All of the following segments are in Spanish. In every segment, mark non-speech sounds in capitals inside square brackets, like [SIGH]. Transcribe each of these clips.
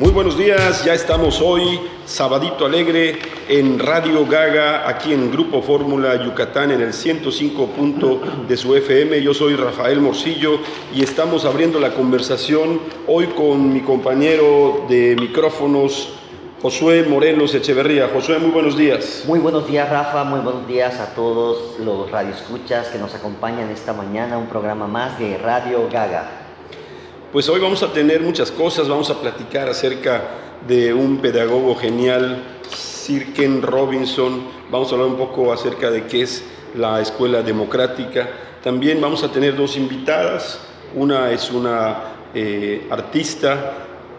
Muy buenos días, ya estamos hoy, sabadito alegre, en Radio Gaga, aquí en Grupo Fórmula Yucatán, en el 105 punto de su FM. Yo soy Rafael Morcillo y estamos abriendo la conversación hoy con mi compañero de micrófonos, Josué Morelos Echeverría. Josué, muy buenos días. Muy buenos días, Rafa. Muy buenos días a todos los radioescuchas que nos acompañan esta mañana, un programa más de Radio Gaga. Pues hoy vamos a tener muchas cosas, vamos a platicar acerca de un pedagogo genial, Sir Ken Robinson, vamos a hablar un poco acerca de qué es la escuela democrática. También vamos a tener dos invitadas, una es una eh, artista,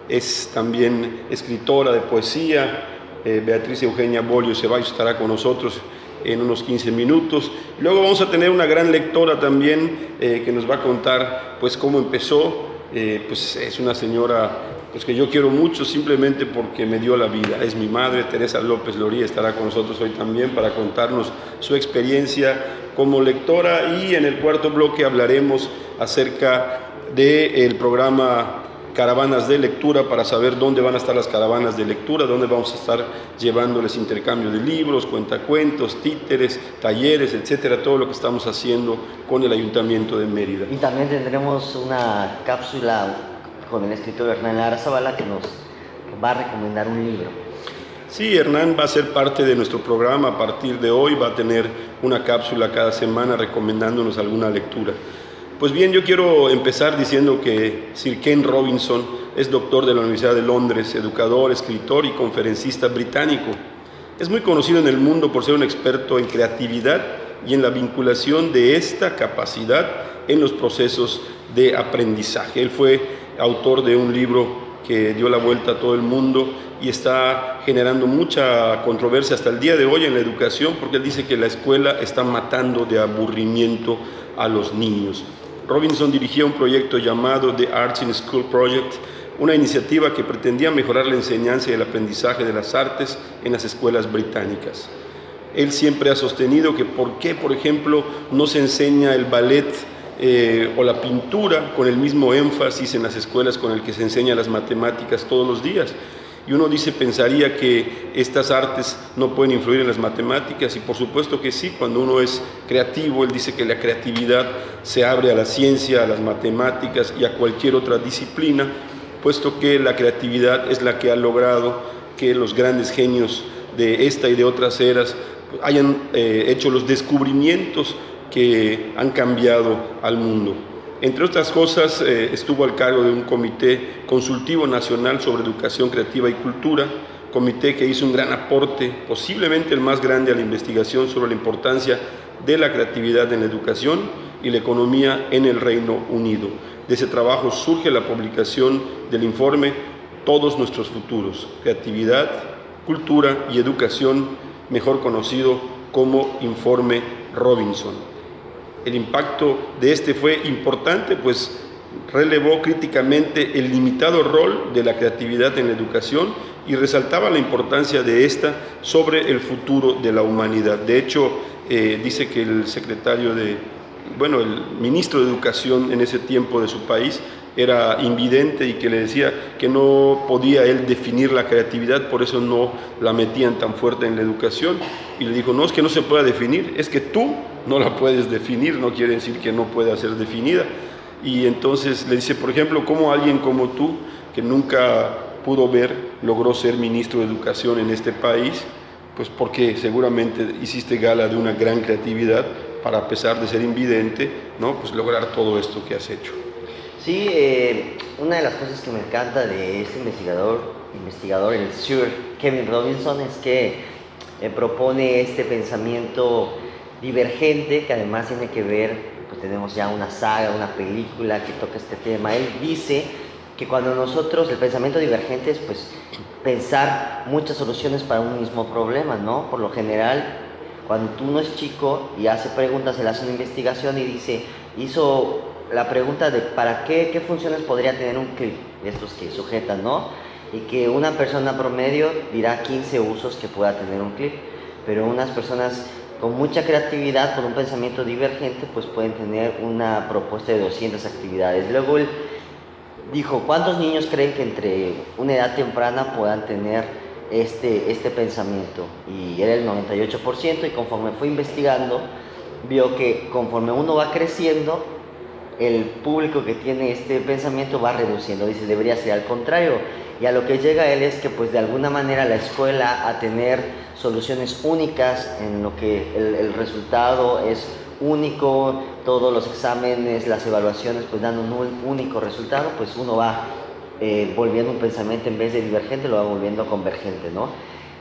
es también escritora de poesía, eh, Beatriz Eugenia Bolio Ceballos estará con nosotros en unos 15 minutos. Luego vamos a tener una gran lectora también eh, que nos va a contar pues cómo empezó eh, pues es una señora pues que yo quiero mucho simplemente porque me dio la vida. Es mi madre, Teresa López Loría, estará con nosotros hoy también para contarnos su experiencia como lectora y en el cuarto bloque hablaremos acerca del programa Caravanas de Lectura para saber dónde van a estar las caravanas de lectura, dónde vamos a estar llevándoles intercambio de libros, cuentacuentos, títeres, talleres, etcétera, todo lo que estamos haciendo con el Ayuntamiento de Mérida. Y también tendremos una cápsula con el escritor Hernán Arzabala que nos va a recomendar un libro. Sí, Hernán va a ser parte de nuestro programa a partir de hoy, va a tener una cápsula cada semana recomendándonos alguna lectura. Pues bien, yo quiero empezar diciendo que Sir Ken Robinson es doctor de la Universidad de Londres, educador, escritor y conferencista británico. Es muy conocido en el mundo por ser un experto en creatividad y en la vinculación de esta capacidad en los procesos de aprendizaje. Él fue autor de un libro que dio la vuelta a todo el mundo y está generando mucha controversia hasta el día de hoy en la educación porque él dice que la escuela está matando de aburrimiento a los niños. Robinson dirigía un proyecto llamado The Arts in School Project, una iniciativa que pretendía mejorar la enseñanza y el aprendizaje de las artes en las escuelas británicas. Él siempre ha sostenido que por qué, por ejemplo, no se enseña el ballet eh, o la pintura con el mismo énfasis en las escuelas con el que se enseña las matemáticas todos los días. Y uno dice, pensaría que estas artes no pueden influir en las matemáticas y por supuesto que sí, cuando uno es creativo, él dice que la creatividad se abre a la ciencia, a las matemáticas y a cualquier otra disciplina, puesto que la creatividad es la que ha logrado que los grandes genios de esta y de otras eras hayan eh, hecho los descubrimientos que han cambiado al mundo. Entre otras cosas, eh, estuvo al cargo de un comité consultivo nacional sobre educación creativa y cultura, comité que hizo un gran aporte, posiblemente el más grande a la investigación sobre la importancia de la creatividad en la educación y la economía en el Reino Unido. De ese trabajo surge la publicación del informe Todos nuestros futuros, creatividad, cultura y educación, mejor conocido como Informe Robinson. El impacto de este fue importante, pues relevó críticamente el limitado rol de la creatividad en la educación y resaltaba la importancia de esta sobre el futuro de la humanidad. De hecho, eh, dice que el secretario de, bueno, el ministro de Educación en ese tiempo de su país era invidente y que le decía que no podía él definir la creatividad, por eso no la metían tan fuerte en la educación. Y le dijo, no, es que no se pueda definir, es que tú no la puedes definir, no quiere decir que no pueda ser definida. Y entonces le dice, por ejemplo, ¿cómo alguien como tú, que nunca pudo ver, logró ser ministro de Educación en este país? Pues porque seguramente hiciste gala de una gran creatividad para, a pesar de ser invidente, ¿no? pues lograr todo esto que has hecho. Sí, eh, una de las cosas que me encanta de este investigador, investigador el Sir Kevin Robinson, es que eh, propone este pensamiento divergente que además tiene que ver, pues tenemos ya una saga, una película que toca este tema. Él dice que cuando nosotros, el pensamiento divergente es pues pensar muchas soluciones para un mismo problema, ¿no? Por lo general, cuando uno es chico y hace preguntas, él hace una investigación y dice, hizo la pregunta de para qué, qué funciones podría tener un clip, estos que sujetan, ¿no? Y que una persona promedio dirá 15 usos que pueda tener un clip, pero unas personas con mucha creatividad, con un pensamiento divergente, pues pueden tener una propuesta de 200 actividades. Luego dijo, ¿cuántos niños creen que entre una edad temprana puedan tener este, este pensamiento? Y era el 98% y conforme fue investigando, vio que conforme uno va creciendo, el público que tiene este pensamiento va reduciendo. Dice, debería ser al contrario. Y a lo que llega él es que pues de alguna manera la escuela a tener soluciones únicas en lo que el, resultado es único, todos los exámenes, las evaluaciones pues dan un único resultado, pues uno va eh, volviendo un pensamiento en vez de divergente, lo va volviendo convergente, ¿no?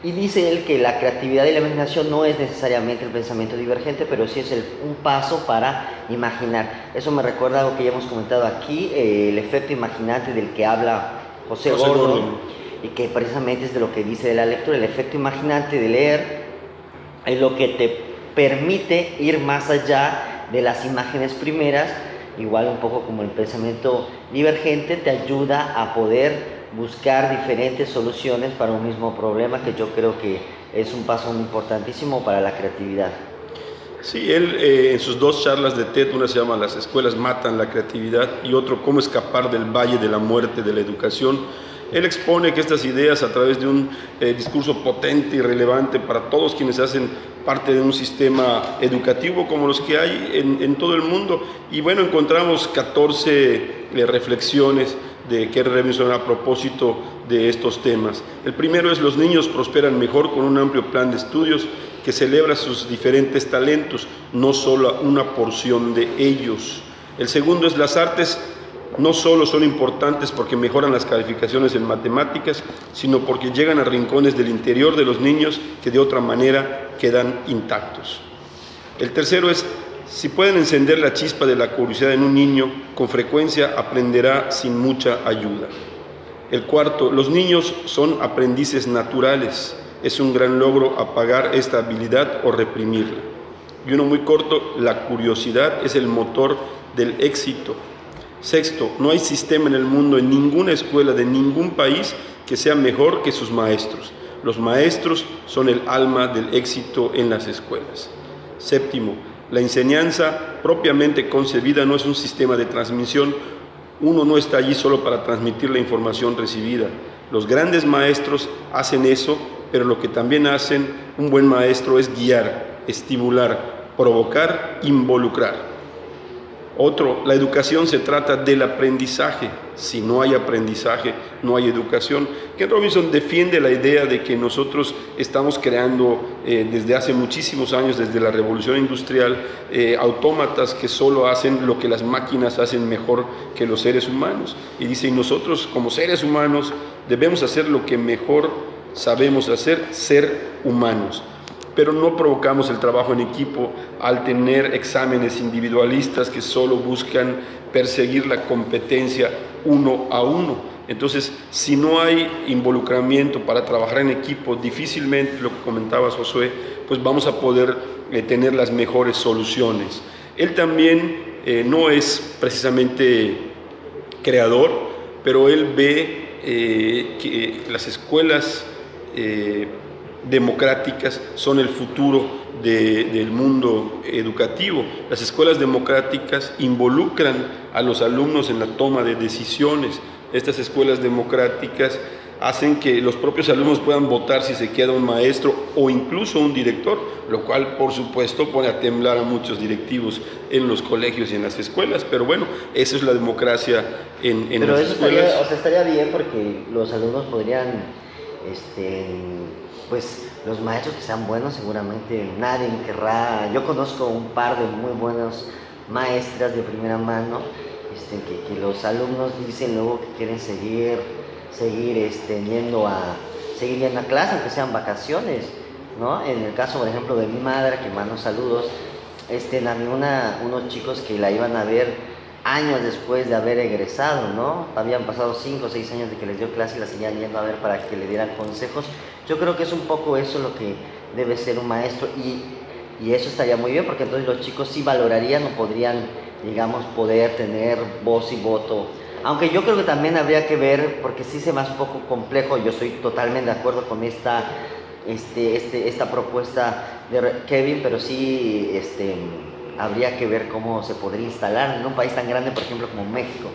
Y dice él que la creatividad y la imaginación no es necesariamente el pensamiento divergente, pero sí es el, un paso para imaginar. Eso me recuerda algo que ya hemos comentado aquí, eh, el efecto imaginante del que habla José, Gordon, y que precisamente es de lo que dice de la lectura, el efecto imaginante de leer es lo que te permite ir más allá de las imágenes primeras, igual un poco como el pensamiento divergente, te ayuda a poder buscar diferentes soluciones para un mismo problema que yo creo que es un paso importantísimo para la creatividad. Sí, él eh, en sus dos charlas de TED, una se llama Las escuelas matan la creatividad y otro Cómo escapar del valle de la muerte de la educación, él expone que estas ideas a través de un eh, discurso potente y relevante para todos quienes hacen parte de un sistema educativo como los que hay en, todo el mundo. Y bueno, encontramos 14 eh, reflexiones de Kerry Robinson a propósito de estos temas. El primero es los niños prosperan mejor con un amplio plan de estudios que celebra sus diferentes talentos, no solo una porción de ellos. El segundo es las artes no solo son importantes porque mejoran las calificaciones en matemáticas, sino porque llegan a rincones del interior de los niños que de otra manera quedan intactos. El tercero es, si pueden encender la chispa de la curiosidad en un niño, con frecuencia aprenderá sin mucha ayuda. El cuarto, los niños son aprendices naturales. Es un gran logro apagar esta habilidad o reprimirla. Y uno muy corto, la curiosidad es el motor del éxito Sexto, no hay sistema en el mundo, en ninguna escuela de ningún país que sea mejor que sus maestros. Los maestros son el alma del éxito en las escuelas. Séptimo, la enseñanza propiamente concebida no es un sistema de transmisión. Uno no está allí solo para transmitir la información recibida. Los grandes maestros hacen eso, pero lo que también hacen un buen maestro es guiar, estimular, provocar, involucrar. Otro, la educación se trata del aprendizaje. Si no hay aprendizaje, no hay educación. Ken Robinson defiende la idea de que nosotros estamos creando eh, desde hace muchísimos años, desde la revolución industrial, eh, autómatas que solo hacen lo que las máquinas hacen mejor que los seres humanos. Y dice, y nosotros como seres humanos debemos hacer lo que mejor sabemos hacer, ser humanos pero no provocamos el trabajo en equipo al tener exámenes individualistas que solo buscan perseguir la competencia uno a uno. Entonces, si no hay involucramiento para trabajar en equipo, difícilmente, lo que comentabas Josué, pues vamos a poder eh, tener las mejores soluciones. Él también eh, no es precisamente creador, pero él ve eh, que las escuelas democráticas son el futuro del mundo educativo. Las escuelas democráticas involucran a los alumnos en la toma de decisiones. Estas escuelas democráticas hacen que los propios alumnos puedan votar si se queda un maestro o incluso un director, lo cual por supuesto pone a temblar a muchos directivos en los colegios y en las escuelas. Pero bueno, esa es la democracia en, en Pero las eso escuelas. Estaría, o sea, estaría bien porque los alumnos podrían este, pues los maestros que sean buenos seguramente nadie querrá. Yo conozco un par de muy buenas maestras de primera mano este, que, los alumnos dicen luego que quieren seguir, seguir este, yendo a seguir yendo a clase, aunque sean vacaciones. ¿no? En el caso, por ejemplo, de mi madre, que mando saludos, este, había una, unos chicos que la iban a ver años después de haber egresado, ¿no? Habían pasado 5 o 6 años de que les dio clase y la seguían yendo a ver para que le dieran consejos. Yo creo que es un poco eso lo que debe ser un maestro y, y eso estaría muy bien porque entonces los chicos sí valorarían o podrían, digamos, poder tener voz y voto. Aunque yo creo que también habría que ver, porque sí se me un poco complejo, yo estoy totalmente de acuerdo con esta, este, este, esta propuesta de Kevin, pero sí, este, habría que ver cómo se podría instalar en un país tan grande, por ejemplo, como México.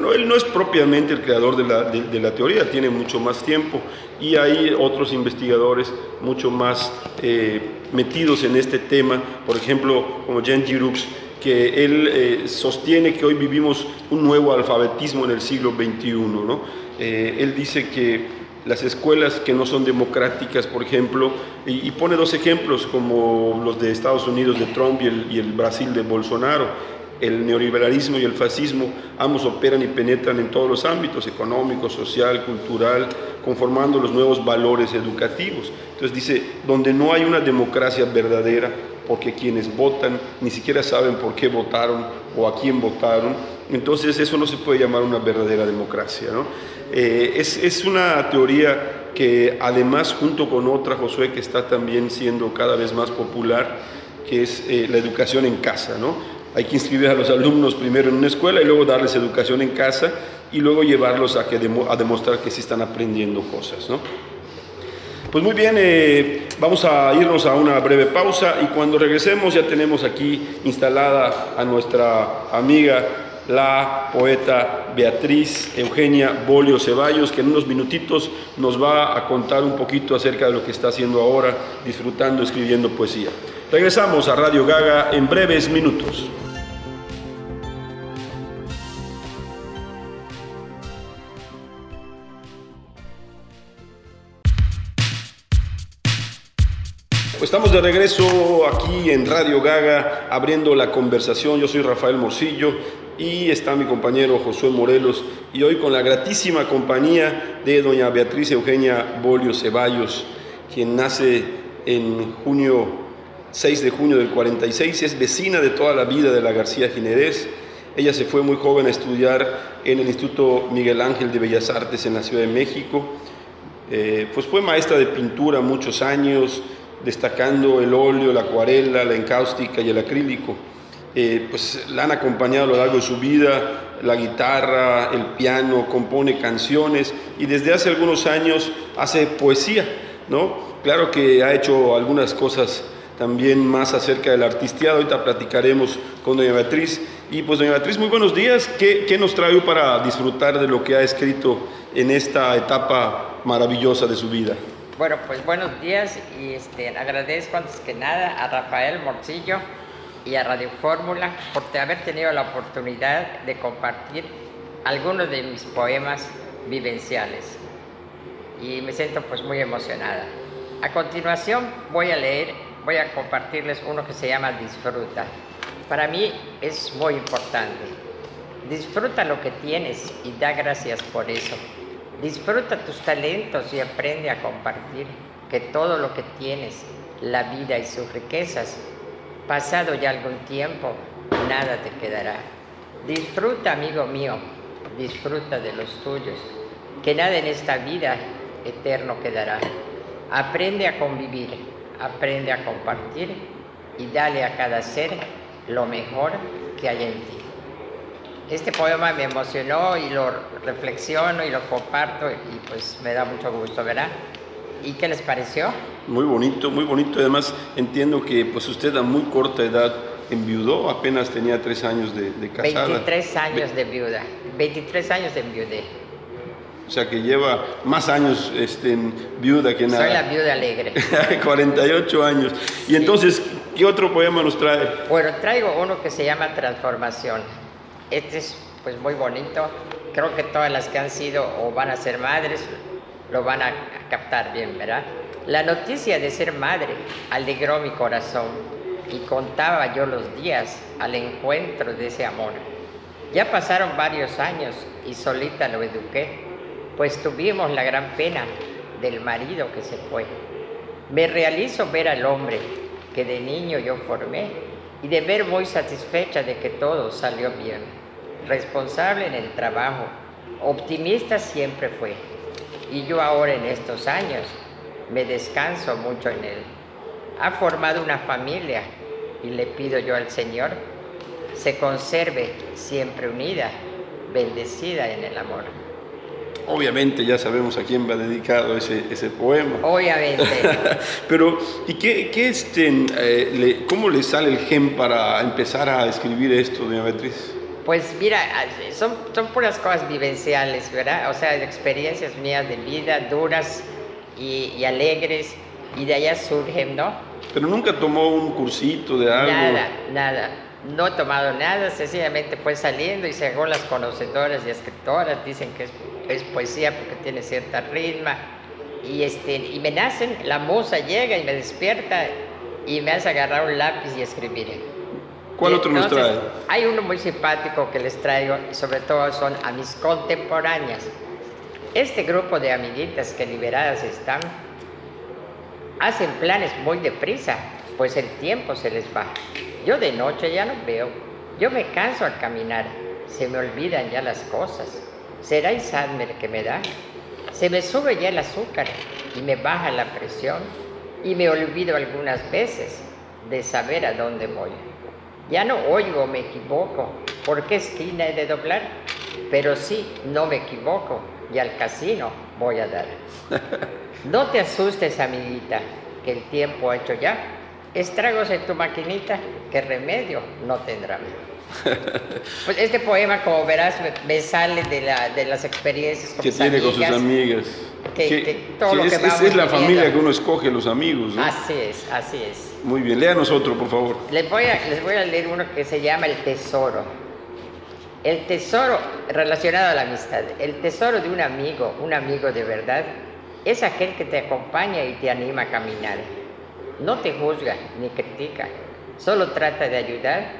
Bueno, él no es propiamente el creador de la, teoría, tiene mucho más tiempo y hay otros investigadores mucho más eh, metidos en este tema, por ejemplo, como Jean Giroux, que él eh, sostiene que hoy vivimos un nuevo alfabetismo en el siglo XXI. ¿no? Eh, él dice que las escuelas que no son democráticas, por ejemplo, y, pone dos ejemplos como los de Estados Unidos de Trump y el Brasil de Bolsonaro. El neoliberalismo y el fascismo ambos operan y penetran en todos los ámbitos, económico, social, cultural, conformando los nuevos valores educativos. Entonces dice, donde no hay una democracia verdadera, porque quienes votan ni siquiera saben por qué votaron o a quién votaron, entonces eso no se puede llamar una verdadera democracia. Eh, es, una teoría que además junto con otra, Josué, que está también siendo cada vez más popular, que es eh, la educación en casa. ¿no? Hay que inscribir a los alumnos primero en una escuela y luego darles educación en casa y luego llevarlos a, que a demostrar que sí están aprendiendo cosas. ¿no? Pues muy bien, eh, vamos a irnos a una breve pausa y cuando regresemos ya tenemos aquí instalada a nuestra amiga, la poeta Beatriz Eugenia Bolio Ceballos, que en unos minutitos nos va a contar un poquito acerca de lo que está haciendo ahora, disfrutando, escribiendo poesía. Regresamos a Radio Gaga en breves minutos. Pues estamos de regreso aquí en Radio Gaga, abriendo la conversación. Yo soy Rafael Morcillo y está mi compañero Josué Morelos y hoy con la gratísima compañía de doña Beatriz Eugenia Bolio Ceballos, quien nace en junio, 6 de junio del 46, es vecina de toda la vida de la García Ginerés. Ella se fue muy joven a estudiar en el Instituto Miguel Ángel de Bellas Artes en la Ciudad de México. Eh, pues fue maestra de pintura muchos años, destacando el óleo, la acuarela, la encáustica y el acrílico. Eh, pues la han acompañado a lo largo de su vida, la guitarra, el piano, compone canciones y desde hace algunos años hace poesía, ¿no? Claro que ha hecho algunas cosas también más acerca del artisteado, ahorita platicaremos con doña Beatriz. Y pues doña Beatriz, muy buenos días, ¿qué, qué nos trae para disfrutar de lo que ha escrito en esta etapa maravillosa de su vida? Bueno, pues buenos días y este, agradezco antes que nada a Rafael Morcillo y a Radio Fórmula por haber tenido la oportunidad de compartir algunos de mis poemas vivenciales. Y me siento pues muy emocionada. A continuación voy a leer, voy a compartirles uno que se llama Disfruta. Para mí es muy importante. Disfruta lo que tienes y da gracias por eso. Disfruta tus talentos y aprende a compartir que todo lo que tienes, la vida y sus riquezas, pasado ya algún tiempo, nada te quedará. Disfruta, amigo mío, disfruta de los tuyos, que nada en esta vida eterno quedará. Aprende a convivir, aprende a compartir y dale a cada ser lo mejor que hay en ti. Este poema me emocionó y lo reflexiono y lo comparto y pues me da mucho gusto, ¿verdad? ¿Y qué les pareció? Muy bonito, muy bonito. Además entiendo que pues usted a muy corta edad enviudó, apenas tenía tres años de, de casada. 23 años de viuda, 23 años de enviudé. O sea que lleva más años este, en viuda que nada. Soy la viuda alegre. [LAUGHS] 48 años. Y entonces, ¿qué otro poema nos trae? Bueno, traigo uno que se llama Transformación. Este es pues muy bonito. Creo que todas las que han sido o van a ser madres lo van a captar bien, ¿verdad? La noticia de ser madre alegró mi corazón y contaba yo los días al encuentro de ese amor. Ya pasaron varios años y solita lo eduqué, pues tuvimos la gran pena del marido que se fue. Me realizo ver al hombre que de niño yo formé y de ver muy satisfecha de que todo salió bien responsable en el trabajo, optimista siempre fue. Y yo ahora en estos años me descanso mucho en él. Ha formado una familia y le pido yo al Señor se conserve siempre unida, bendecida en el amor. Obviamente ya sabemos a quién va dedicado ese, ese poema. Obviamente. [LAUGHS] Pero, ¿y qué, qué este, eh, le, cómo le sale el gen para empezar a escribir esto, doña Beatriz? Pues mira, son, son puras cosas vivenciales, ¿verdad? O sea, experiencias mías de vida duras y, y alegres, y de allá surgen, ¿no? Pero nunca tomó un cursito de algo. Nada, nada. No he tomado nada, sencillamente fue saliendo y según las conocedoras y escritoras dicen que es, es poesía porque tiene cierta ritmo y, este, y me nacen, la musa llega y me despierta y me hace agarrar un lápiz y escribir. ¿Cuál otro nos trae? Hay uno muy simpático que les traigo y sobre todo son a mis contemporáneas. Este grupo de amiguitas que liberadas están, hacen planes muy deprisa, pues el tiempo se les va. Yo de noche ya no veo, yo me canso al caminar, se me olvidan ya las cosas. ¿Será Isadmer que me da? Se me sube ya el azúcar y me baja la presión y me olvido algunas veces de saber a dónde voy. Ya no oigo, me equivoco, ¿por qué esquina he de doblar? Pero sí, no me equivoco y al casino voy a dar. [LAUGHS] No te asustes, amiguita, que el tiempo ha hecho ya estragos en tu maquinita, que remedio no tendrá. [LAUGHS] Pues este poema, como verás, me, sale de, la, de, las experiencias con que tiene con sus amigas. Que, todo lo que es, es, la familia que uno escoge, los amigos. ¿no? Así es, así es. Muy bien, léanos otro, por favor. Les voy, a, les voy a leer uno que se llama El Tesoro. El tesoro relacionado a la amistad. El tesoro de un amigo, un amigo de verdad, es aquel que te acompaña y te anima a caminar. No te juzga ni critica, solo trata de ayudar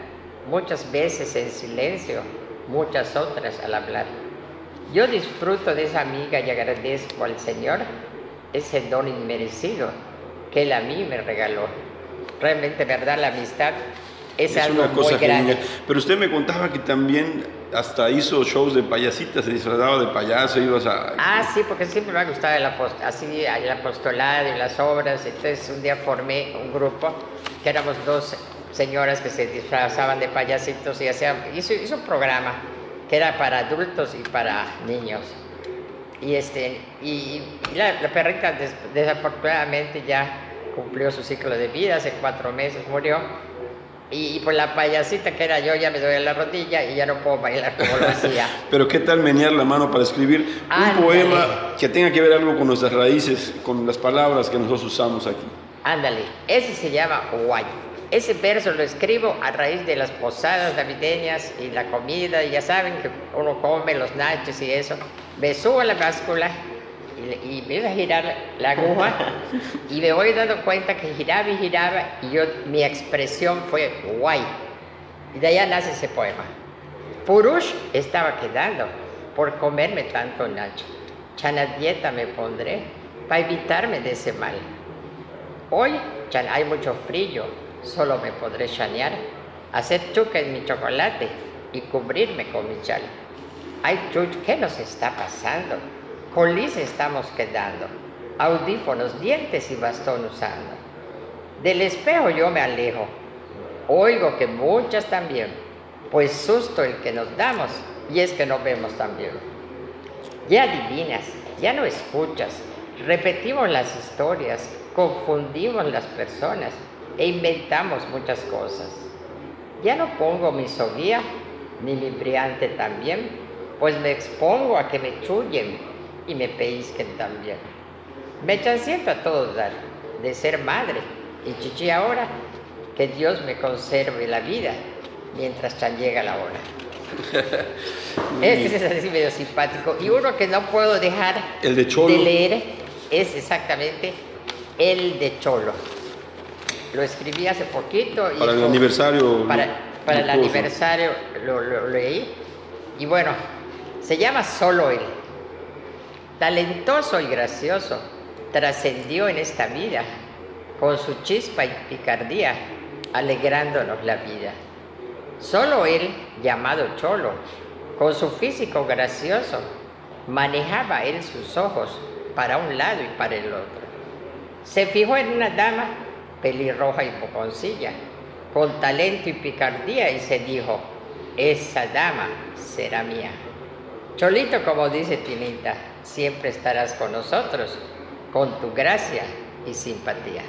muchas veces en silencio, muchas otras al hablar. Yo disfruto de esa amiga y agradezco al Señor ese don inmerecido que Él a mí me regaló. Realmente, ¿verdad? La amistad es, algo una cosa muy grande. Pero usted me contaba que también hasta hizo shows de payasitas, se disfrazaba de payaso, ibas a... Ah, sí, porque siempre me ha gustado el, así, el apostolado y las obras. Entonces un día formé un grupo que éramos dos señoras que se disfrazaban de payasitos y hacían, hizo, hizo un programa que era para adultos y para niños. Y, este, y, la, perrita desafortunadamente ya cumplió su ciclo de vida, hace cuatro meses murió. Y, pues la payasita que era yo ya me doy la rodilla y ya no puedo bailar como lo hacía. [LAUGHS] Pero qué tal menear la mano para escribir un poema que tenga que ver algo con nuestras raíces, con las palabras que nosotros usamos aquí. Ándale, ese se llama Guay. Ese verso lo escribo a raíz de las posadas navideñas y la comida, y ya saben que uno come los nachos y eso. Me subo a la báscula y, me iba a girar la aguja [LAUGHS] y me voy dando cuenta que giraba y giraba y yo, mi expresión fue guay. Y de allá nace ese poema. Purush estaba quedando por comerme tanto nacho. Chana dieta me pondré para evitarme de ese mal. Hoy hay mucho frío, solo me podré chanear, hacer chuca en mi chocolate y cubrirme con mi chal. Ay, chuch, ¿qué nos está pasando? Colis estamos quedando, audífonos, dientes y bastón usando. Del espejo yo me alejo, oigo que muchas también, pues susto el que nos damos y es que no vemos también. Ya adivinas, ya no escuchas, repetimos las historias, confundimos las personas e inventamos muchas cosas. Ya no pongo mi soguía ni mi brillante también, pues me expongo a que me chullen y me pellizquen también. Me chanciento a todos dar de ser madre y chichi ahora, que Dios me conserve la vida mientras chan llega la hora. [LAUGHS] este es así medio simpático. Y uno que no puedo dejar el de, de leer es exactamente el de Cholo. Lo escribí hace poquito. para el aniversario. Para, para el aniversario lo, leí. Y bueno, se llama Solo Él. Talentoso y gracioso, trascendió en esta vida con su chispa y picardía, alegrándonos la vida. Solo él, llamado Cholo, con su físico gracioso, manejaba él sus ojos para un lado y para el otro. Se fijó en una dama pelirroja y poconcilla, con talento y picardía, y se dijo, esa dama será mía. Cholito, como dice Tinita, siempre estarás con nosotros, con tu gracia y simpatía.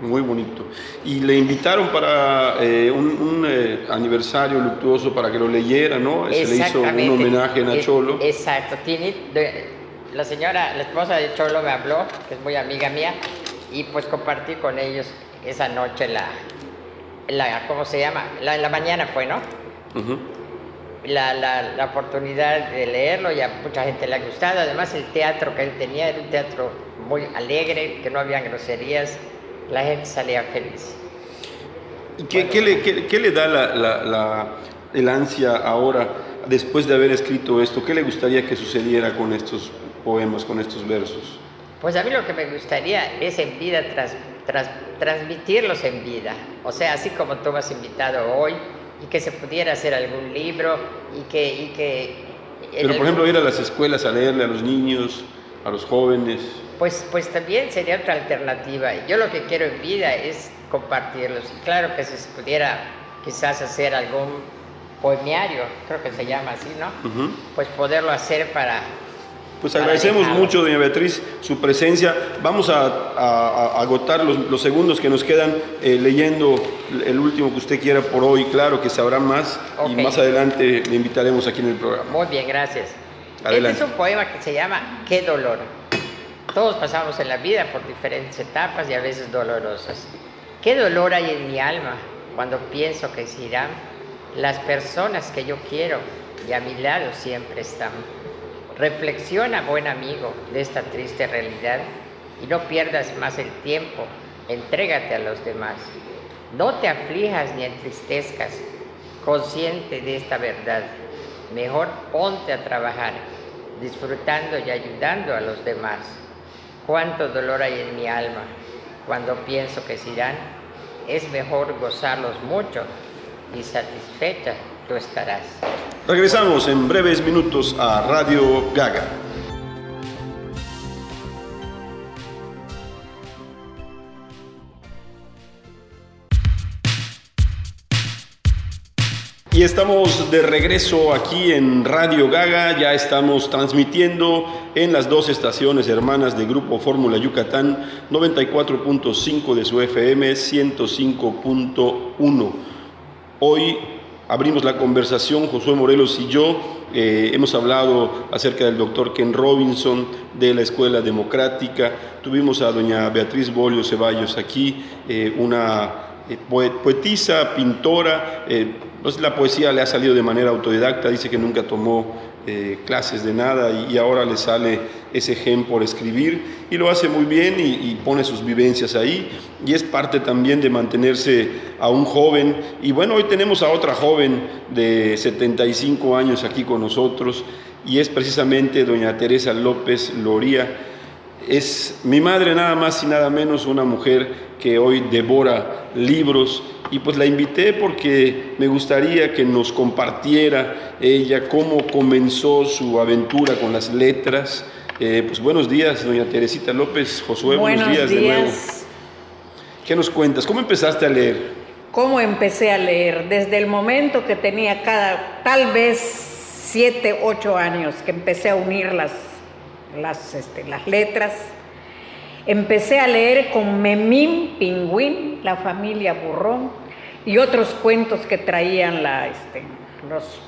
Muy bonito. Y le invitaron para eh, un, eh, aniversario luctuoso para que lo leyera, ¿no? Se le hizo un homenaje a Cholo. Exacto. Tiene, la señora, la esposa de Cholo me habló, que es muy amiga mía, y pues compartí con ellos esa noche la, la ¿cómo se llama? La, la mañana fue, ¿no? La, la, la, oportunidad de leerlo y a mucha gente le ha gustado. Además, el teatro que él tenía era un teatro muy alegre, que no había groserías, la gente salía feliz. ¿Y qué, qué, le, qué, le, da la, la, el ansia ahora, después de haber escrito esto? ¿Qué le gustaría que sucediera con estos poemas, con estos versos? Pues a mí lo que me gustaría es en vida tras, tras, transmitirlos en vida. O sea, así como tú me has invitado hoy, y que se pudiera hacer algún libro y que... Y que Pero por ejemplo ir a las escuelas a leerle a los niños, a los jóvenes. Pues, pues también sería otra alternativa. Yo lo que quiero en vida es compartirlos. Claro que si se pudiera quizás hacer algún poemiario, creo que se llama así, ¿no? Pues poderlo hacer para, pues agradecemos mucho, doña Beatriz, su presencia. Vamos a, agotar los, segundos que nos quedan eh, leyendo el último que usted quiera por hoy. Claro que sabrá más y más adelante le invitaremos aquí en el programa. Muy bien, gracias. Este es un poema que se llama Qué dolor. Todos pasamos en la vida por diferentes etapas y a veces dolorosas. Qué dolor hay en mi alma cuando pienso que se irán las personas que yo quiero y a mi lado siempre están. Reflexiona, buen amigo, de esta triste realidad y no pierdas más el tiempo, entrégate a los demás. No te aflijas ni entristezcas, consciente de esta verdad. Mejor ponte a trabajar, disfrutando y ayudando a los demás. Cuánto dolor hay en mi alma cuando pienso que se irán. Es mejor gozarlos mucho y satisfecha tú estarás. Regresamos en breves minutos a Radio Gaga. Y estamos de regreso aquí en Radio Gaga, ya estamos transmitiendo en las dos estaciones hermanas de Grupo Fórmula Yucatán, 94.5 de su FM, 105.1. Hoy abrimos la conversación, Josué Morelos y yo. Eh, hemos hablado acerca del doctor Ken Robinson, de la Escuela Democrática. Tuvimos a doña Beatriz Bolio Ceballos aquí, eh, una eh, poetisa, pintora. pues la poesía le ha salido de manera autodidacta, dice que nunca tomó clases de nada y, ahora le sale ese gen por escribir y lo hace muy bien y, pone sus vivencias ahí y es parte también de mantenerse a un joven y bueno, hoy tenemos a otra joven de 75 años aquí con nosotros y es precisamente doña Teresa López Loría. Es mi madre nada más y nada menos una mujer que hoy devora libros y pues la invité porque me gustaría que nos compartiera ella cómo comenzó su aventura con las letras, eh, pues buenos días, doña Teresita López, Josué, buenos, días, de nuevo. ¿Qué nos cuentas? ¿Cómo empezaste a leer? ¿Cómo empecé a leer? Desde el momento que tenía cada, tal vez siete, ocho años, que empecé a unir las, las, este, las letras. Empecé a leer con Memín Pingüín, la familia Burrón, y otros cuentos que traían la, este, los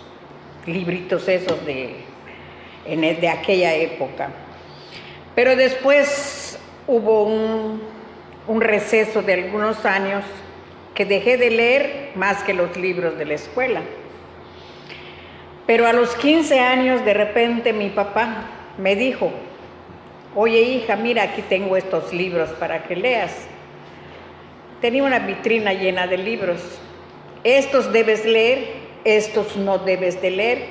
libritos esos de de aquella época. Pero después hubo un, un receso de algunos años que dejé de leer más que los libros de la escuela. Pero a los 15 años de repente mi papá me dijo, oye hija, mira, aquí tengo estos libros para que leas. Tenía una vitrina llena de libros. Estos debes leer, estos no debes de leer.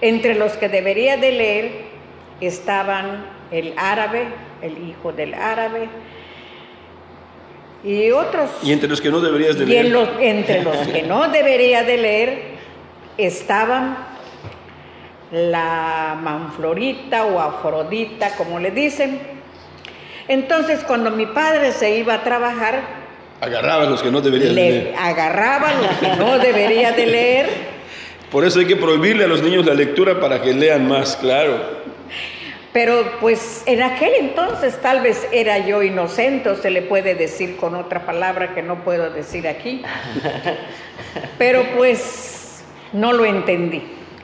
Entre los que debería de leer estaban el árabe, el hijo del árabe, y otros. Y entre los que no deberías de leer. entre los que no [LAUGHS] debería de leer estaban la manflorita o afrodita, como le dicen. Entonces, cuando mi padre se iba a trabajar, agarraba los que no debería de leer. Agarraba los que no debería de leer por eso hay que prohibirle a los niños la lectura para que lean más, claro. Pero pues en aquel entonces tal vez era yo inocente, o se le puede decir con otra palabra que no puedo decir aquí. [LAUGHS] Pero pues no lo entendí.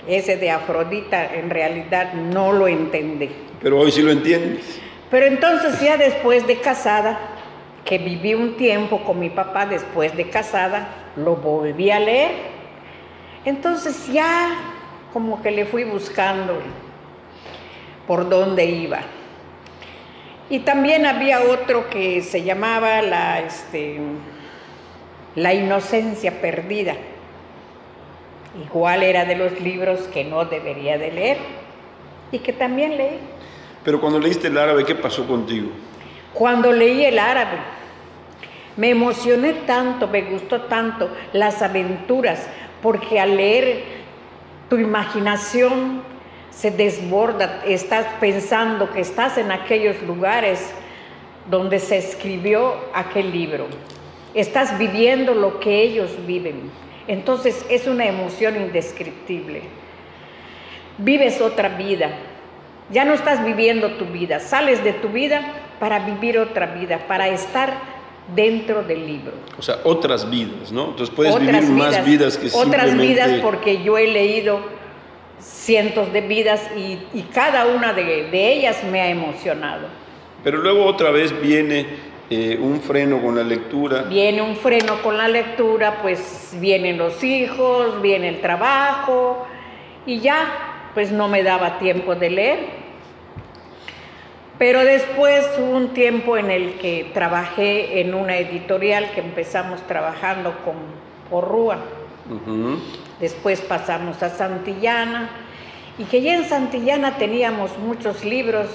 Ese de Afrodita en realidad no lo entendí. Pero hoy sí lo entiendes. Pero entonces ya después de casada, que viví un tiempo con mi papá después de casada, lo volví a leer. Entonces ya como que le fui buscando por dónde iba. Y también había otro que se llamaba la, este, la inocencia perdida. Igual era de los libros que no debería de leer y que también leí. Pero cuando leíste el árabe, ¿qué pasó contigo? Cuando leí el árabe, me emocioné tanto, me gustó tanto las aventuras, porque al leer tu imaginación se desborda, estás pensando que estás en aquellos lugares donde se escribió aquel libro, estás viviendo lo que ellos viven. Entonces es una emoción indescriptible. Vives otra vida, ya no estás viviendo tu vida, sales de tu vida para vivir otra vida, para estar dentro del libro. O sea, otras vidas, ¿no? Entonces puedes vivir más vidas que Otras vidas porque yo he leído cientos de vidas y, cada una de, ellas me ha emocionado. Pero luego otra vez viene eh, un freno con la lectura. Viene un freno con la lectura, pues vienen los hijos, viene el trabajo y ya pues no me daba tiempo de leer. Pero después hubo un tiempo en el que trabajé en una editorial que empezamos trabajando con Porrúa. Después pasamos a Santillana y que ya en Santillana teníamos muchos libros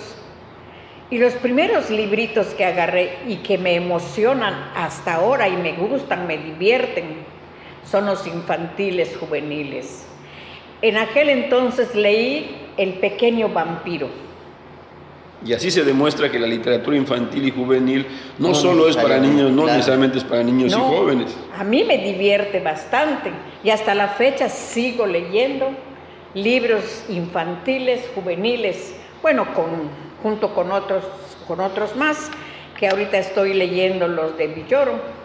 y los primeros libritos que agarré y que me emocionan hasta ahora y me gustan, me divierten, son los infantiles juveniles. En aquel entonces leí El pequeño vampiro. Y así se demuestra que la literatura infantil y juvenil no, solo es para niños, no necesariamente es para niños y jóvenes. A mí me divierte bastante y hasta la fecha sigo leyendo libros infantiles, juveniles, bueno, con, junto con otros, con otros más, que ahorita estoy leyendo los de Villoro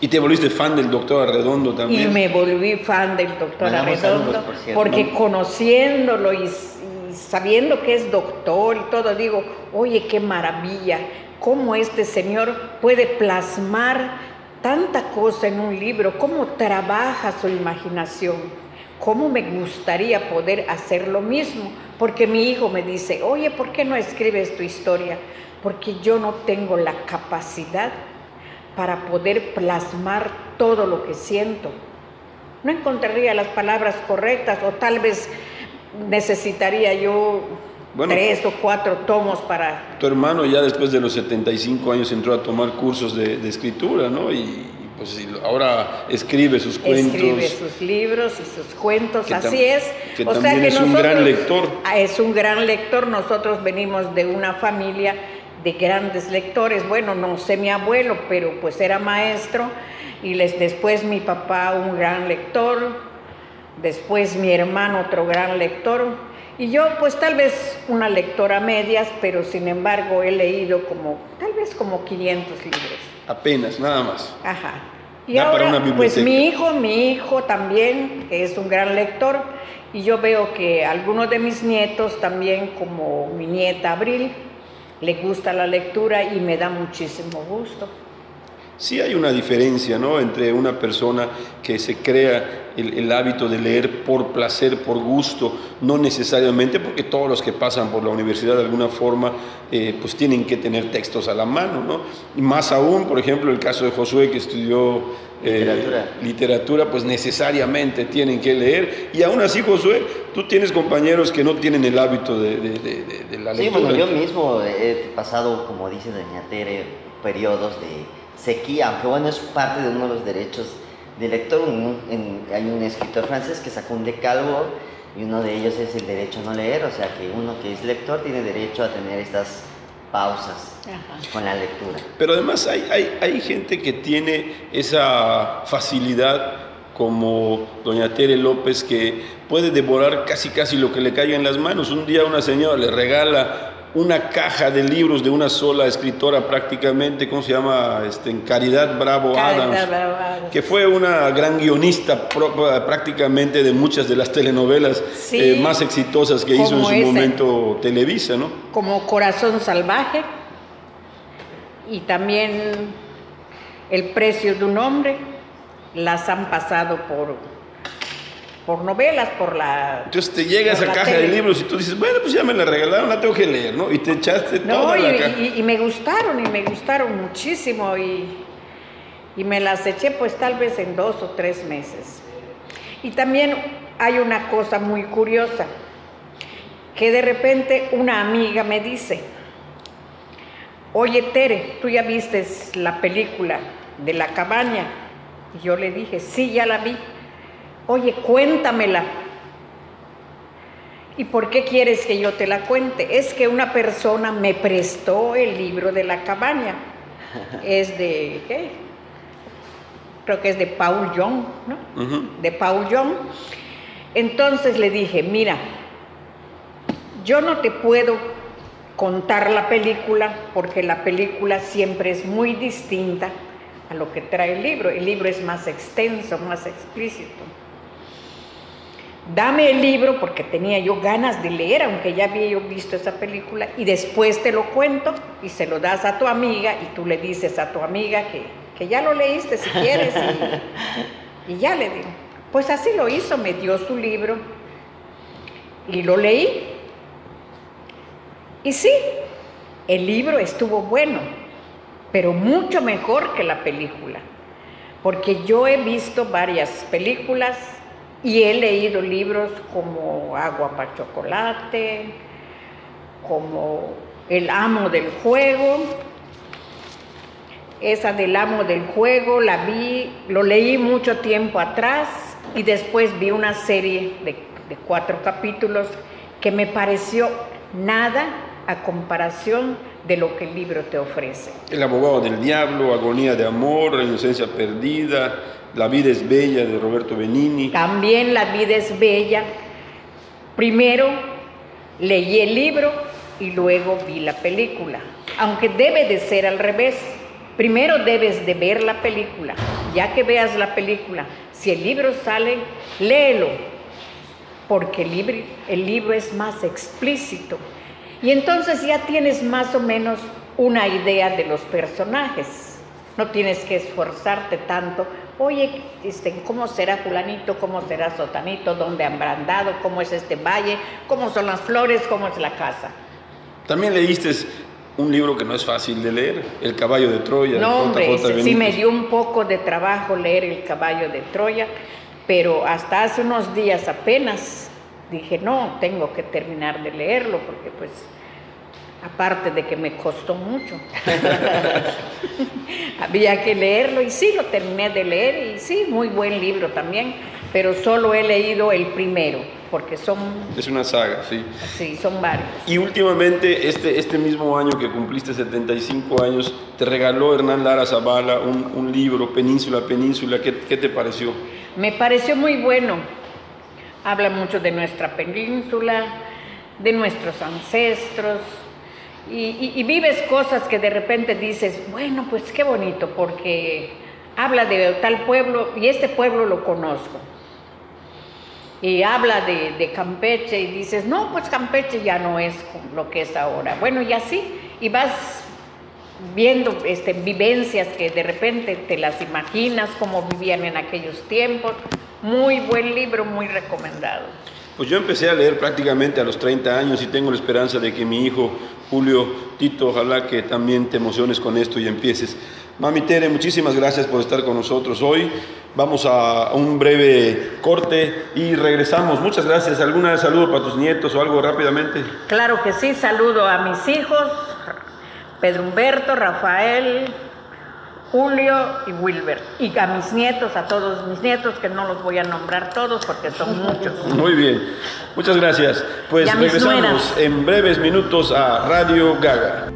¿Y te volviste fan del doctor Arredondo también? Y me volví fan del doctor Arredondo, porque conociéndolo y, sabiendo que es doctor y todo, digo, oye, qué maravilla, cómo este señor puede plasmar tanta cosa en un libro, cómo trabaja su imaginación, cómo me gustaría poder hacer lo mismo, porque mi hijo me dice, oye, ¿por qué no escribes tu historia? Porque yo no tengo la capacidad para poder plasmar todo lo que siento. No encontraría las palabras correctas o tal vez necesitaría yo tres o cuatro tomos para... Tu hermano ya después de los 75 años entró a tomar cursos de, escritura, ¿no? Y, pues ahora escribe sus cuentos. Escribe sus libros y sus cuentos, así es. Que o sea que es un gran lector. Ah, es un gran lector. Nosotros venimos de una familia de grandes lectores. Bueno, no sé mi abuelo, pero pues era maestro y les, después mi papá un gran lector, después mi hermano otro gran lector y yo pues tal vez una lectora medias, pero sin embargo he leído como tal vez como 500 libros. Apenas, nada más. Ajá. Y ahora, pues mi hijo, mi hijo también, que es un gran lector, y yo veo que algunos de mis nietos también, como mi nieta Abril, le gusta la lectura y me da muchísimo gusto. Sí hay una diferencia ¿no? entre una persona que se crea el, hábito de leer por placer, por gusto, no necesariamente porque todos los que pasan por la universidad de alguna forma eh, pues tienen que tener textos a la mano. ¿no? Y más aún, por ejemplo, el caso de Josué que estudió eh, literatura. literatura, pues necesariamente tienen que leer. Y aún así, Josué, tú tienes compañeros que no tienen el hábito de, la lectura. Sí, bueno, yo mismo he pasado, como dice Doña Tere, periodos de sequía, aunque bueno, es parte de uno de los derechos del lector. hay un escritor francés que sacó un decálogo y uno de ellos es el derecho a no leer, o sea que uno que es lector tiene derecho a tener estas pausas con la lectura. Pero además hay, hay, hay gente que tiene esa facilidad como doña Tere López, que puede devorar casi casi lo que le caiga en las manos. Un día una señora le regala una caja de libros de una sola escritora prácticamente, ¿cómo se llama? Este, en Caridad Bravo Adams, que fue una gran guionista prácticamente de muchas de las telenovelas eh, más exitosas que hizo en su momento Televisa, ¿no? Como Corazón Salvaje y también El precio de un hombre, las han pasado por por novelas, por la... Entonces te llega esa caja de libros y tú dices, bueno, pues ya me la regalaron, la tengo que leer, ¿no? Y te echaste no, toda y, la caja. Y, y, me gustaron, y me gustaron muchísimo, y, y me las eché pues tal vez en dos o tres meses. Y también hay una cosa muy curiosa, que de repente una amiga me dice, oye Tere, tú ya viste la película de la cabaña. Y yo le dije, sí, ya la vi oye, cuéntamela. ¿Y por qué quieres que yo te la cuente? Es que una persona me prestó el libro de la cabaña. [LAUGHS] Es de, ¿qué? Creo que es de Paul Young, ¿no? De Paul Young. Entonces le dije, mira, yo no te puedo contar la película porque la película siempre es muy distinta a lo que trae el libro. El libro es más extenso, más explícito dame el libro porque tenía yo ganas de leer, aunque ya había yo visto esa película, y después te lo cuento y se lo das a tu amiga y tú le dices a tu amiga que, que ya lo leíste si quieres y, y, ya le digo. Pues así lo hizo, me dio su libro y lo leí. Y sí, el libro estuvo bueno, pero mucho mejor que la película, porque yo he visto varias películas y he leído libros como Agua para Chocolate, como El amo del juego. Esa del amo del juego la vi, lo leí mucho tiempo atrás y después vi una serie de, de cuatro capítulos que me pareció nada a comparación de lo que el libro te ofrece. El abogado del diablo, agonía de amor, la inocencia perdida, la vida es bella de Roberto Benini. También La vida es bella. Primero leí el libro y luego vi la película. Aunque debe de ser al revés. Primero debes de ver la película. Ya que veas la película, si el libro sale, léelo. Porque el libro, el libro es más explícito. Y entonces ya tienes más o menos una idea de los personajes. No tienes que esforzarte tanto oye, este, ¿cómo será fulanito? ¿Cómo será sotanito? ¿Dónde han brandado? ¿Cómo es este valle? ¿Cómo son las flores? ¿Cómo es la casa? También leíste un libro que no es fácil de leer, El caballo de Troya. No, hombre, sí me dio un poco de trabajo leer El caballo de Troya, pero hasta hace unos días apenas dije, no, tengo que terminar de leerlo porque pues aparte de que me costó mucho. [LAUGHS] Había que leerlo y sí, lo terminé de leer y sí, muy buen libro también, pero solo he leído el primero, porque son... Es una saga, sí. Sí, son varios. Y últimamente, este, este mismo año que cumpliste 75 años, te regaló Hernán Lara Zavala un, un libro, Península, Península, ¿Qué, ¿qué te pareció? Me pareció muy bueno. Habla mucho de nuestra península, de nuestros ancestros, y, vives cosas que de repente dices, bueno, pues qué bonito, porque habla de tal pueblo y este pueblo lo conozco. Y habla de, Campeche y dices, no, pues Campeche ya no es lo que es ahora. Bueno, y así, y vas viendo este, vivencias que de repente te las imaginas, cómo vivían en aquellos tiempos. Muy buen libro, muy recomendado. Pues yo empecé a leer prácticamente a los 30 años y tengo la esperanza de que mi hijo Julio Tito, ojalá que también te emociones con esto y empieces. Mami Tere, muchísimas gracias por estar con nosotros hoy. Vamos a un breve corte y regresamos. Muchas gracias. ¿Algún saludo para tus nietos o algo rápidamente? Claro que sí, saludo a mis hijos, Pedro Humberto, Rafael, Julio y Wilbert. Y a mis nietos, a todos mis nietos, que no los voy a nombrar todos porque son muchos. Muy bien, muchas gracias. Pues regresamos en breves minutos a Radio Gaga.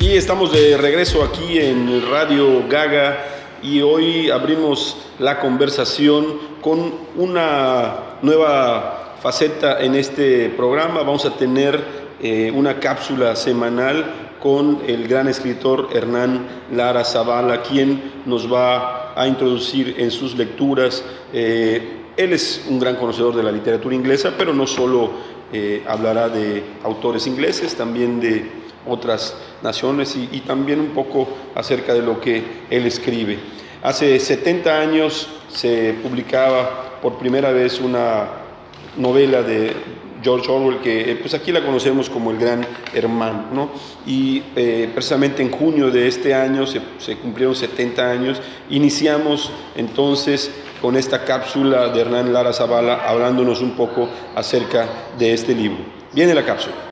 Y estamos de regreso aquí en Radio Gaga y hoy abrimos la conversación con una nueva faceta en este programa. Vamos a tener eh, una cápsula semanal con el gran escritor Hernán Lara Zavala, quien nos va a introducir en sus lecturas. Eh, él es un gran conocedor de la literatura inglesa, pero no solo eh, hablará de autores ingleses, también de otras naciones y, también un poco acerca de lo que él escribe. Hace 70 años se publicaba por primera vez una novela de George Orwell, que eh, pues aquí la conocemos como el gran hermano, ¿no? Y eh, precisamente en junio de este año se, se, cumplieron 70 años, iniciamos entonces con esta cápsula de Hernán Lara Zavala hablándonos un poco acerca de este libro. Viene la cápsula.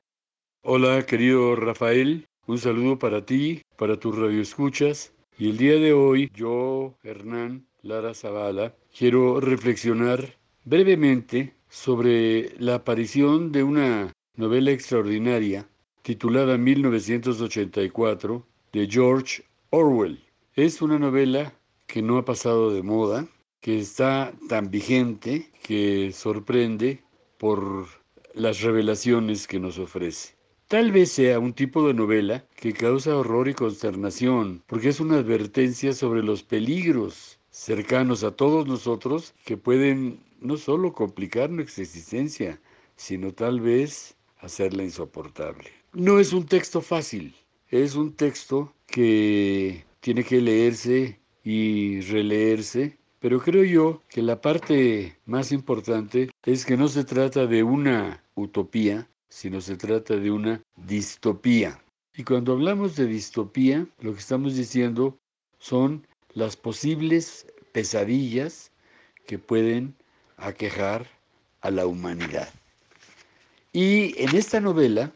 Hola, querido Rafael, un saludo para ti, para tus radioescuchas. Y el día de hoy, yo, Hernán Lara Zavala, quiero reflexionar brevemente sobre la aparición de una novela extraordinaria titulada 1984 de George Orwell. Es una novela que no ha pasado de moda, que está tan vigente, que sorprende por las revelaciones que nos ofrece. Tal vez sea un tipo de novela que causa horror y consternación, porque es una advertencia sobre los peligros cercanos a todos nosotros que pueden no solo complicar nuestra existencia, sino tal vez hacerla insoportable. No es un texto fácil, es un texto que tiene que leerse y releerse, pero creo yo que la parte más importante es que no se trata de una utopía, sino se trata de una distopía. Y cuando hablamos de distopía, lo que estamos diciendo son las posibles pesadillas que pueden aquejar a la humanidad. Y en esta novela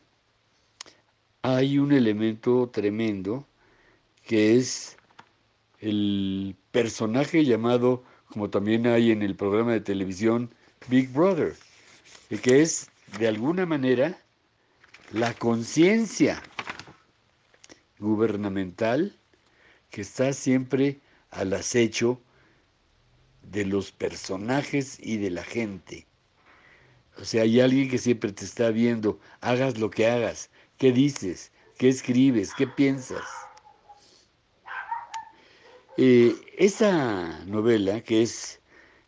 hay un elemento tremendo que es el personaje llamado, como también hay en el programa de televisión, Big Brother, que es de alguna manera la conciencia gubernamental que está siempre al acecho de los personajes y de la gente. O sea, hay alguien que siempre te está viendo, hagas lo que hagas, qué dices, qué escribes, qué piensas. Eh, esa novela, que es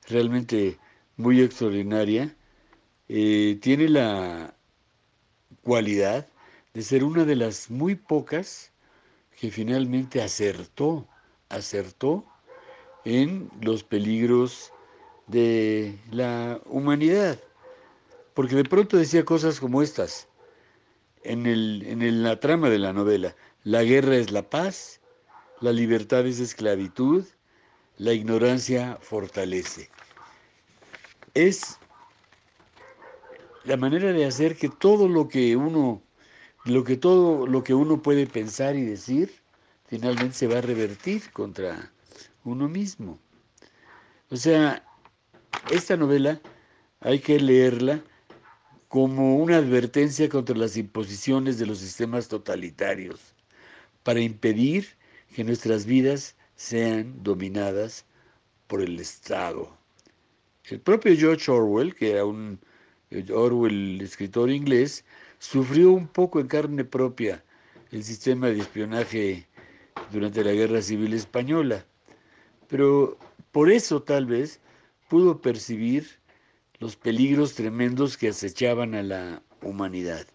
realmente muy extraordinaria, eh, tiene la cualidad de ser una de las muy pocas que finalmente acertó, acertó en los peligros de la humanidad. Porque de pronto decía cosas como estas en, el, en la trama de la novela. La guerra es la paz, la libertad es esclavitud, la ignorancia fortalece. Es la manera de hacer que todo lo que uno, lo que todo lo que uno puede pensar y decir, finalmente se va a revertir contra uno mismo. O sea, esta novela hay que leerla como una advertencia contra las imposiciones de los sistemas totalitarios, para impedir que nuestras vidas sean dominadas por el Estado. El propio George Orwell, que era un Orwell, el escritor inglés, sufrió un poco en carne propia el sistema de espionaje durante la Guerra Civil Española, pero por eso tal vez pudo percibir los peligros tremendos que acechaban a la humanidad.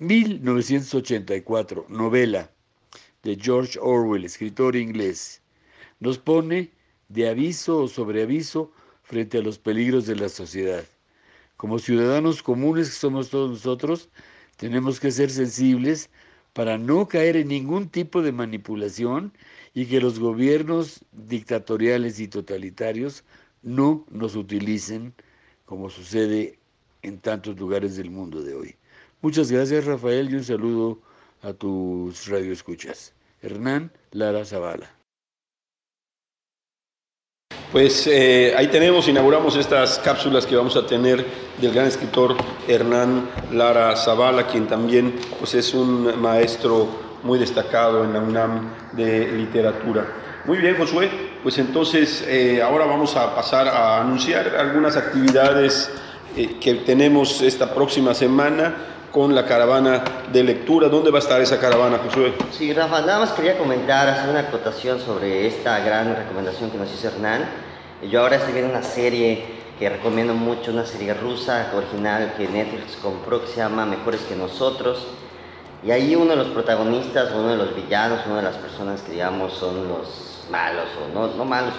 1984, novela de George Orwell, escritor inglés, nos pone de aviso o sobre aviso frente a los peligros de la sociedad como ciudadanos comunes que somos todos nosotros, tenemos que ser sensibles para no caer en ningún tipo de manipulación y que los gobiernos dictatoriales y totalitarios no nos utilicen como sucede en tantos lugares del mundo de hoy. Muchas gracias Rafael y un saludo a tus radioescuchas. Hernán Lara Zavala. Pues eh, ahí tenemos, inauguramos estas cápsulas que vamos a tener del gran escritor Hernán Lara Zavala, quien también pues, es un maestro muy destacado en la UNAM de literatura. Muy bien, Josué, pues entonces eh, ahora vamos a pasar a anunciar algunas actividades eh, que tenemos esta próxima semana con la caravana de lectura. ¿Dónde va a estar esa caravana, Josué? Sí, Rafa, nada más quería comentar, hacer una acotación sobre esta gran recomendación que nos hizo Hernán. Yo ahora estoy viendo una serie que recomiendo mucho, una serie rusa original que Netflix compró que se llama Mejores que nosotros. Y ahí uno de los protagonistas, uno de los villanos, una de las personas que digamos son los malos o no, no malos,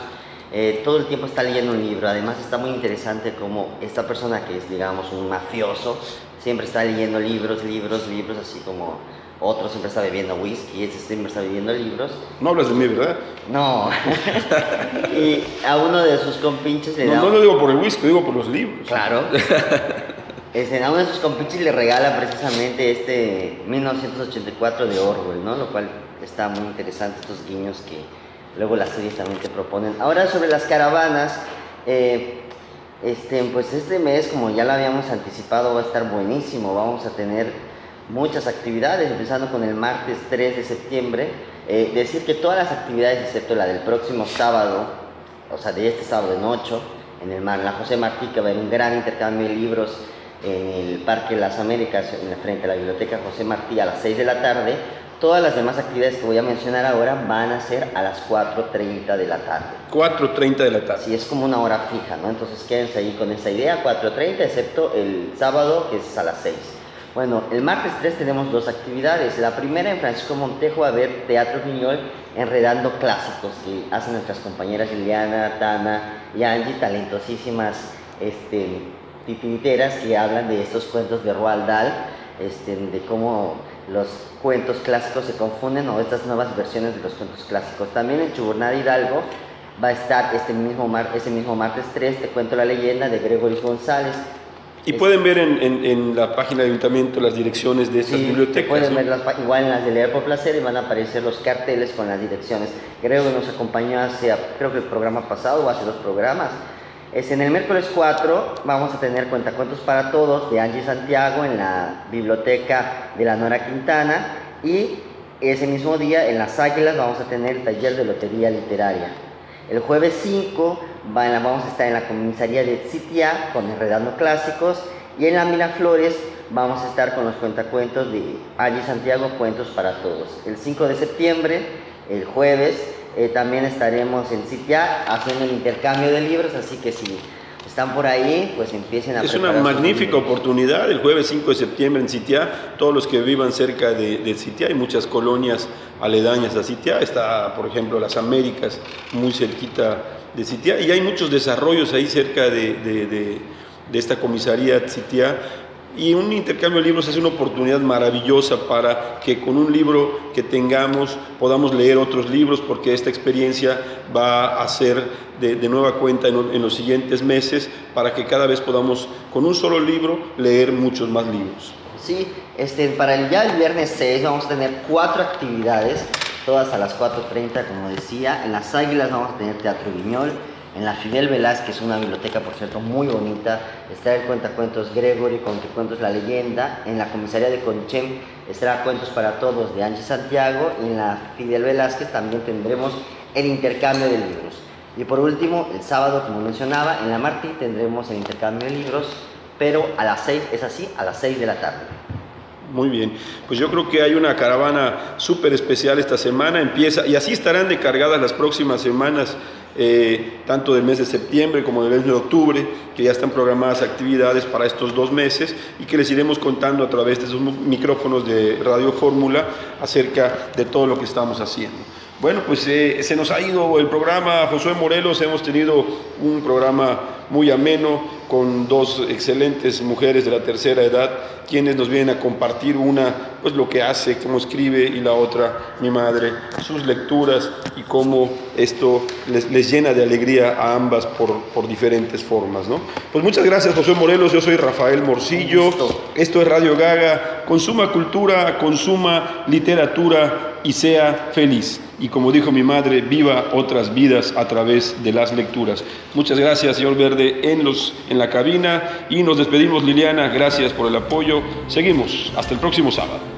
eh, todo el tiempo está leyendo un libro. Además está muy interesante como esta persona que es digamos un mafioso, siempre está leyendo libros, libros, libros, así como otro siempre está bebiendo whisky, este siempre está bebiendo libros. No hablas de mí, ¿verdad? No. [LAUGHS] y a uno de sus compinches le no, da... No lo digo por el whisky, digo por los libros. Claro. [LAUGHS] Este, a uno de sus compinches le regala precisamente este 1984 de Orwell, ¿no? Lo cual está muy interesante, estos guiños que luego las series también te proponen. Ahora sobre las caravanas, eh, este, pues este mes, como ya lo habíamos anticipado, va a estar buenísimo. Vamos a tener muchas actividades, empezando con el martes 3 de septiembre. Eh, decir que todas las actividades, excepto la del próximo sábado, o sea, de este sábado en 8, en el Mar, la José Martí, que va a haber un gran intercambio de libros en el Parque Las Américas, en la frente a la Biblioteca José Martí, a las 6 de la tarde. Todas las demás actividades que voy a mencionar ahora van a ser a las 4.30 de la tarde. 4.30 de la tarde. Sí, es como una hora fija, ¿no? Entonces quédense ahí con esa idea, 4.30, excepto el sábado, que es a las 6. Bueno, el martes 3 tenemos dos actividades. La primera en Francisco Montejo va a haber Teatro Viñol enredando clásicos que hacen nuestras compañeras Liliana, Tana y Angie, talentosísimas este, titiriteras que hablan de estos cuentos de Roald Dahl, este, de cómo los cuentos clásicos se confunden o estas nuevas versiones de los cuentos clásicos. También en Chuburnada Hidalgo va a estar este mismo, mar, ese mismo martes 3, te cuento la leyenda de Gregorio González. Y pueden ver en, en, en, la página del ayuntamiento las direcciones de estas sí, bibliotecas. Pueden ¿no? ver las, igual en las de Leer por Placer y van a aparecer los carteles con las direcciones. Creo que nos acompañó hace, creo que el programa pasado o hace dos programas. Es en el miércoles 4 vamos a tener Cuentacuentos para Todos de Angie Santiago en la biblioteca de la Nora Quintana y ese mismo día en Las Águilas vamos a tener el taller de lotería literaria. El jueves 5 vamos a estar en la comisaría de Citia con Enredando Clásicos y en la Miraflores vamos a estar con los cuentacuentos de Angie Santiago, Cuentos para Todos. El 5 de septiembre, el jueves, eh, también estaremos en Citia haciendo el intercambio de libros, así que si están por ahí, pues empiecen a Es una magnífica oportunidad el jueves 5 de septiembre en Citia. Todos los que vivan cerca de, de Citia, hay muchas colonias aledañas a Citia. Está, por ejemplo, las Américas, muy cerquita de Citia. Y hay muchos desarrollos ahí cerca de, de, de, de esta comisaría Citia y un intercambio de libros es una oportunidad maravillosa para que con un libro que tengamos podamos leer otros libros porque esta experiencia va a ser de, de nueva cuenta en, en, los siguientes meses para que cada vez podamos con un solo libro leer muchos más libros. Sí, este, para el, ya el viernes 6 vamos a tener cuatro actividades, todas a las 4.30 como decía. En las Águilas vamos a tener Teatro Viñol. En la Fidel Velázquez, una biblioteca, por cierto, muy bonita, está el Cuentacuentos Gregory, con Cuentos La Leyenda. En la comisaría de Conchem estará Cuentos para Todos de Angie Santiago. Y en la Fidel Velázquez también tendremos el intercambio de libros. Y por último, el sábado, como mencionaba, en la Martí tendremos el intercambio de libros, pero a las 6, es así, a las 6 de la tarde. Muy bien, pues yo creo que hay una caravana súper especial esta semana, empieza, y así estarán de cargadas las próximas semanas eh, tanto del mes de septiembre como del mes de octubre, que ya están programadas actividades para estos dos meses y que les iremos contando a través de esos micrófonos de Radio Fórmula acerca de todo lo que estamos haciendo. Bueno, pues eh, se nos ha ido el programa, Josué Morelos, hemos tenido un programa muy ameno con dos excelentes mujeres de la tercera edad, quienes nos vienen a compartir una, pues lo que hace, cómo escribe, y la otra, mi madre, sus lecturas y cómo esto les, les llena de alegría a ambas por, por, diferentes formas, ¿no? Pues muchas gracias, José Morelos, yo soy Rafael Morcillo, esto es Radio Gaga, consuma cultura, consuma literatura y sea feliz. Y como dijo mi madre, viva otras vidas a través de las lecturas. Muchas gracias, señor Verde, en, los, en la cabina. Y nos despedimos, Liliana. Gracias por el apoyo. Seguimos. Hasta el próximo sábado.